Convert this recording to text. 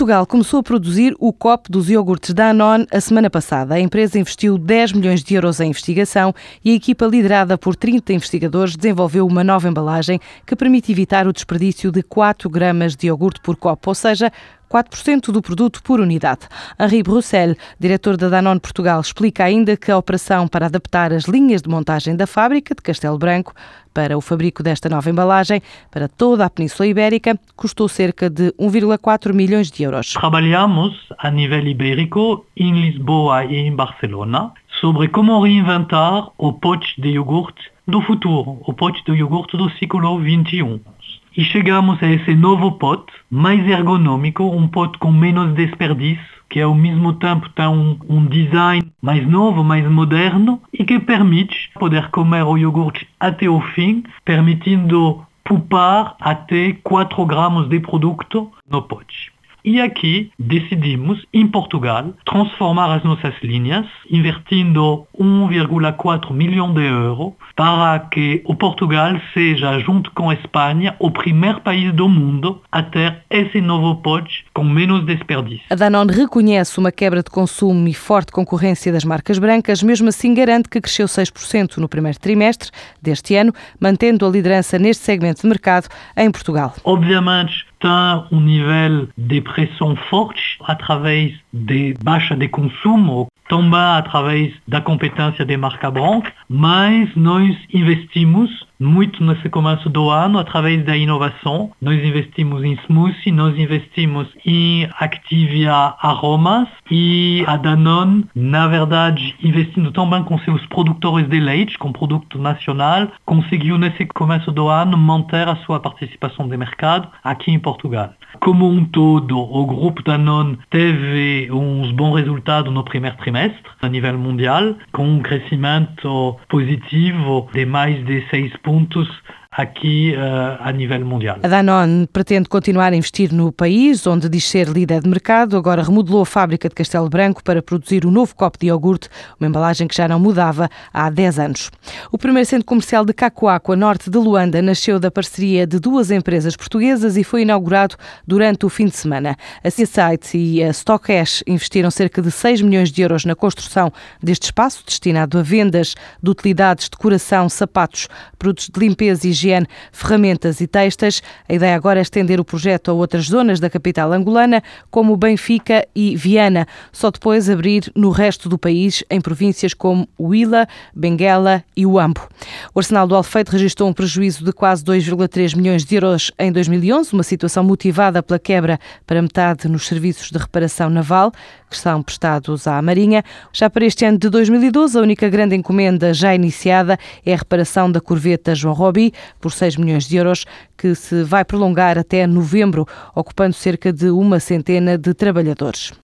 Portugal começou a produzir o COP dos iogurtes da Danone a semana passada. A empresa investiu 10 milhões de euros em investigação e a equipa liderada por 30 investigadores desenvolveu uma nova embalagem que permite evitar o desperdício de 4 gramas de iogurte por copo, ou seja, 4% do produto por unidade. Henri Bruxelles, diretor da Danone Portugal, explica ainda que a operação para adaptar as linhas de montagem da fábrica de Castelo Branco para o fabrico desta nova embalagem para toda a Península Ibérica custou cerca de 1,4 milhões de euros. Trabalhamos a nível ibérico em Lisboa e em Barcelona sobre como reinventar o pote de iogurte do futuro, o pote de iogurte do século XXI. E chegamos a esse novo pote, mais ergonômico, um pote com menos desperdício, que ao mesmo tempo tem um, um, design mais novo, mais moderno e que permite poder comer o iogurte até o fim, permitindo poupar até 4 gramas de produto no pote. E aqui decidimos, em Portugal, transformar as nossas linhas, investindo 1,4 milhão de euros para que o Portugal seja, junto com a Espanha, o primeiro país do mundo a ter esse novo pote com menos desperdício. A Danone reconhece uma quebra de consumo e forte concorrência das marcas brancas, mesmo assim garante que cresceu 6% no primeiro trimestre deste ano, mantendo a liderança neste segmento de mercado em Portugal. Obviamente, tem um nível de pressão forte através de baixa de consumo, também através da competência de marca branca, mas nós investimos muito nesse começo do ano através da inovação. Nós investimos em smoothie, nós investimos em Activia Aromas e a Danone, na verdade, investindo também com seus produtores de leite, com produto nacional, conseguiu nesse começo do ano manter a sua participação de mercado aqui em Portugal. Como um todo, o grupo Danone teve uns bons resultados no primeiro trimestre a nível mundial, com um crescimento positivo de mais de 6 pontos aqui uh, a nível mundial. A Danone pretende continuar a investir no país, onde diz ser líder de mercado. Agora remodelou a fábrica de Castelo Branco para produzir o novo copo de iogurte, uma embalagem que já não mudava há 10 anos. O primeiro centro comercial de Cacoaco, a norte de Luanda, nasceu da parceria de duas empresas portuguesas e foi inaugurado durante o fim de semana. A Seaside e a Stockash investiram cerca de 6 milhões de euros na construção deste espaço, destinado a vendas de utilidades, decoração, sapatos, produtos de limpeza e higiene, ferramentas e textas. A ideia agora é estender o projeto a outras zonas da capital angolana, como Benfica e Viana, só depois abrir no resto do país, em províncias como Huila, Benguela e Uambo. O Arsenal do Alfeite registrou um prejuízo de quase 2,3 milhões de euros em 2011, uma situação motivada pela quebra para metade nos serviços de reparação naval que são prestados à Marinha. Já para este ano de 2012, a única grande encomenda já iniciada é a reparação da corveta João Robi, por 6 milhões de euros, que se vai prolongar até novembro, ocupando cerca de uma centena de trabalhadores.